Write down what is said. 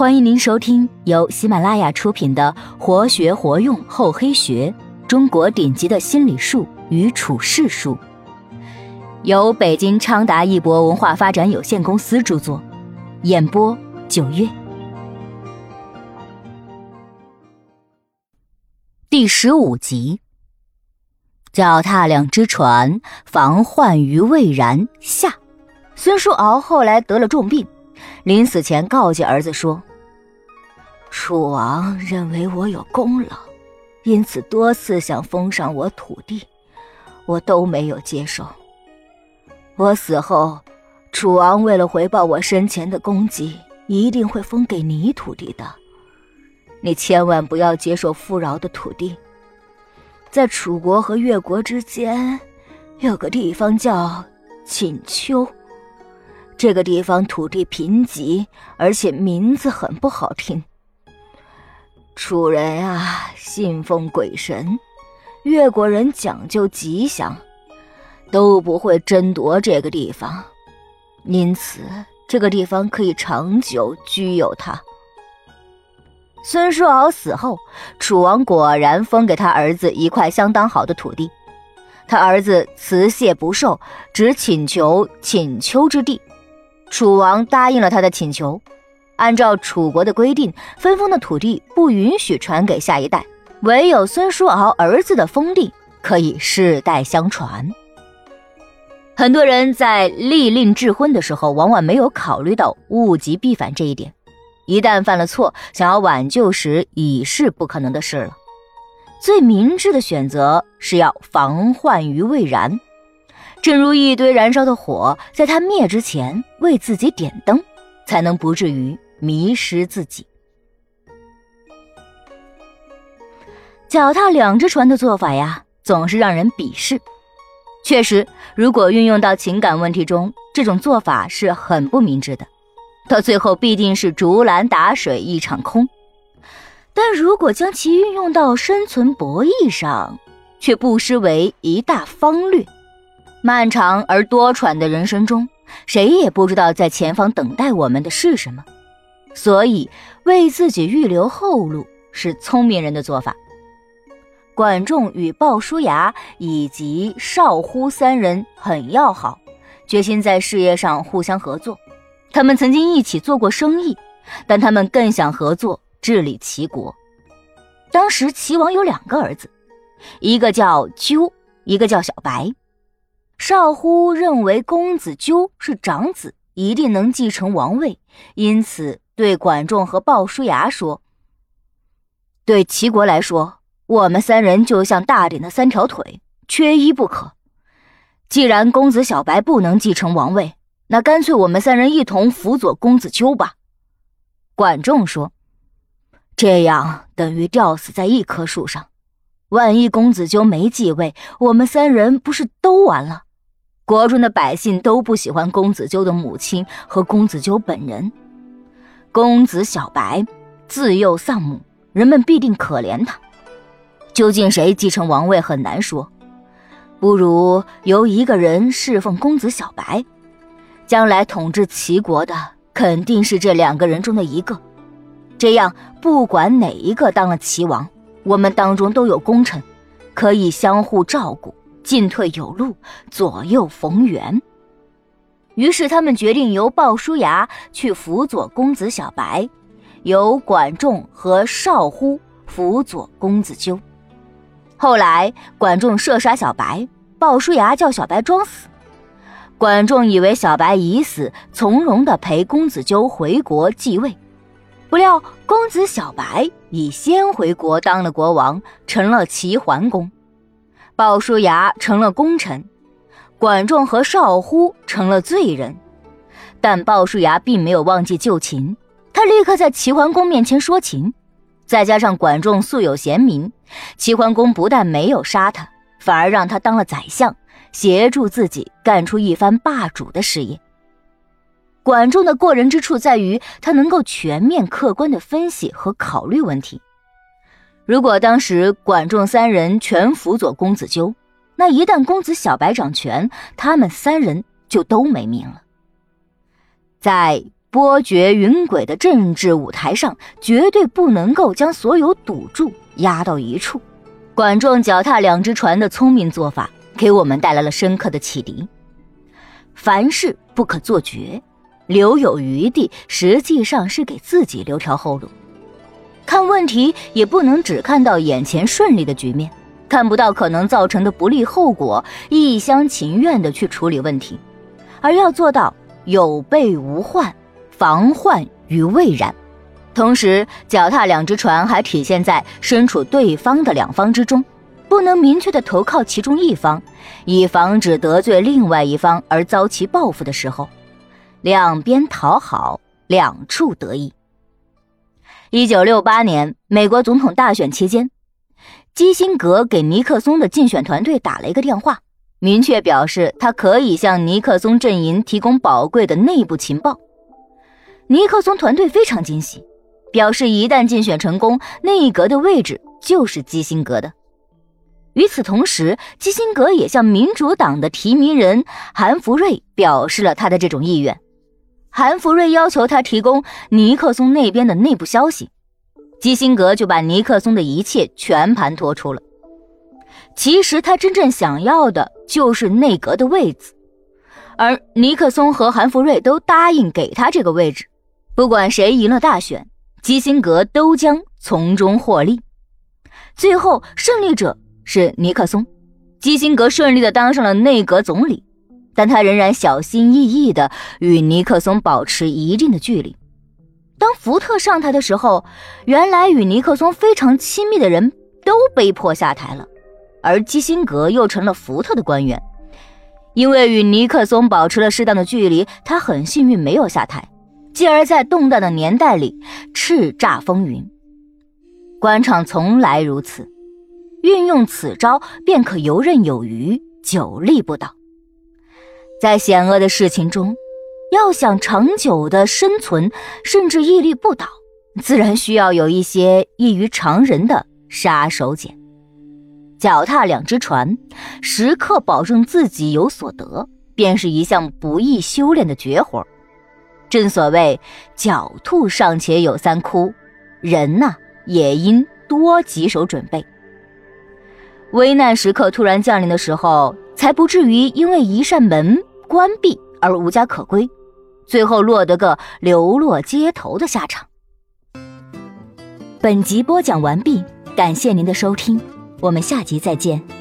欢迎您收听由喜马拉雅出品的《活学活用厚黑学：中国顶级的心理术与处世术》，由北京昌达一博文化发展有限公司著作，演播九月。第十五集：脚踏两只船，防患于未然。下，孙叔敖后来得了重病。临死前告诫儿子说：“楚王认为我有功劳，因此多次想封赏我土地，我都没有接受。我死后，楚王为了回报我生前的功绩，一定会封给你土地的。你千万不要接受富饶的土地。在楚国和越国之间，有个地方叫锦丘。”这个地方土地贫瘠，而且名字很不好听。楚人啊，信奉鬼神；越国人讲究吉祥，都不会争夺这个地方，因此这个地方可以长久居有它。孙叔敖死后，楚王果然封给他儿子一块相当好的土地，他儿子辞谢不受，只请求请丘之地。楚王答应了他的请求，按照楚国的规定，分封的土地不允许传给下一代，唯有孙叔敖儿子的封地可以世代相传。很多人在立令智婚的时候，往往没有考虑到物极必反这一点，一旦犯了错，想要挽救时已是不可能的事了。最明智的选择是要防患于未然。正如一堆燃烧的火，在它灭之前为自己点灯，才能不至于迷失自己。脚踏两只船的做法呀，总是让人鄙视。确实，如果运用到情感问题中，这种做法是很不明智的，到最后必定是竹篮打水一场空。但如果将其运用到生存博弈上，却不失为一大方略。漫长而多舛的人生中，谁也不知道在前方等待我们的是什么，所以为自己预留后路是聪明人的做法。管仲与鲍叔牙以及少乎三人很要好，决心在事业上互相合作。他们曾经一起做过生意，但他们更想合作治理齐国。当时齐王有两个儿子，一个叫纠，一个叫小白。少乎认为公子纠是长子，一定能继承王位，因此对管仲和鲍叔牙说：“对齐国来说，我们三人就像大典的三条腿，缺一不可。既然公子小白不能继承王位，那干脆我们三人一同辅佐公子纠吧。”管仲说：“这样等于吊死在一棵树上，万一公子纠没继位，我们三人不是都完了？”国中的百姓都不喜欢公子纠的母亲和公子纠本人。公子小白自幼丧母，人们必定可怜他。究竟谁继承王位很难说，不如由一个人侍奉公子小白，将来统治齐国的肯定是这两个人中的一个。这样，不管哪一个当了齐王，我们当中都有功臣，可以相互照顾。进退有路，左右逢源。于是他们决定由鲍叔牙去辅佐公子小白，由管仲和少乎辅佐公子纠。后来管仲射杀小白，鲍叔牙叫小白装死。管仲以为小白已死，从容的陪公子纠回国继位。不料公子小白已先回国当了国王，成了齐桓公。鲍叔牙成了功臣，管仲和少乎成了罪人，但鲍叔牙并没有忘记旧情，他立刻在齐桓公面前说情。再加上管仲素有贤名，齐桓公不但没有杀他，反而让他当了宰相，协助自己干出一番霸主的事业。管仲的过人之处在于，他能够全面客观地分析和考虑问题。如果当时管仲三人全辅佐公子纠，那一旦公子小白掌权，他们三人就都没命了。在波谲云诡的政治舞台上，绝对不能够将所有赌注压到一处。管仲脚踏两只船的聪明做法，给我们带来了深刻的启迪。凡事不可做绝，留有余地，实际上是给自己留条后路。看问题也不能只看到眼前顺利的局面，看不到可能造成的不利后果，一厢情愿的去处理问题，而要做到有备无患，防患于未然。同时，脚踏两只船还体现在身处对方的两方之中，不能明确的投靠其中一方，以防止得罪另外一方而遭其报复的时候，两边讨好，两处得益。一九六八年美国总统大选期间，基辛格给尼克松的竞选团队打了一个电话，明确表示他可以向尼克松阵营提供宝贵的内部情报。尼克松团队非常惊喜。表示一旦竞选成功，内阁的位置就是基辛格的。与此同时，基辛格也向民主党的提名人韩福瑞表示了他的这种意愿。韩福瑞要求他提供尼克松那边的内部消息，基辛格就把尼克松的一切全盘托出了。其实他真正想要的就是内阁的位子，而尼克松和韩福瑞都答应给他这个位置，不管谁赢了大选。基辛格都将从中获利，最后胜利者是尼克松。基辛格顺利的当上了内阁总理，但他仍然小心翼翼的与尼克松保持一定的距离。当福特上台的时候，原来与尼克松非常亲密的人都被迫下台了，而基辛格又成了福特的官员。因为与尼克松保持了适当的距离，他很幸运没有下台。继而在动荡的年代里叱咤风云，官场从来如此，运用此招便可游刃有余，久立不倒。在险恶的事情中，要想长久的生存，甚至屹立不倒，自然需要有一些异于常人的杀手锏。脚踏两只船，时刻保证自己有所得，便是一项不易修炼的绝活。正所谓“狡兔尚且有三窟”，人呐也应多几手准备。危难时刻突然降临的时候，才不至于因为一扇门关闭而无家可归，最后落得个流落街头的下场。本集播讲完毕，感谢您的收听，我们下集再见。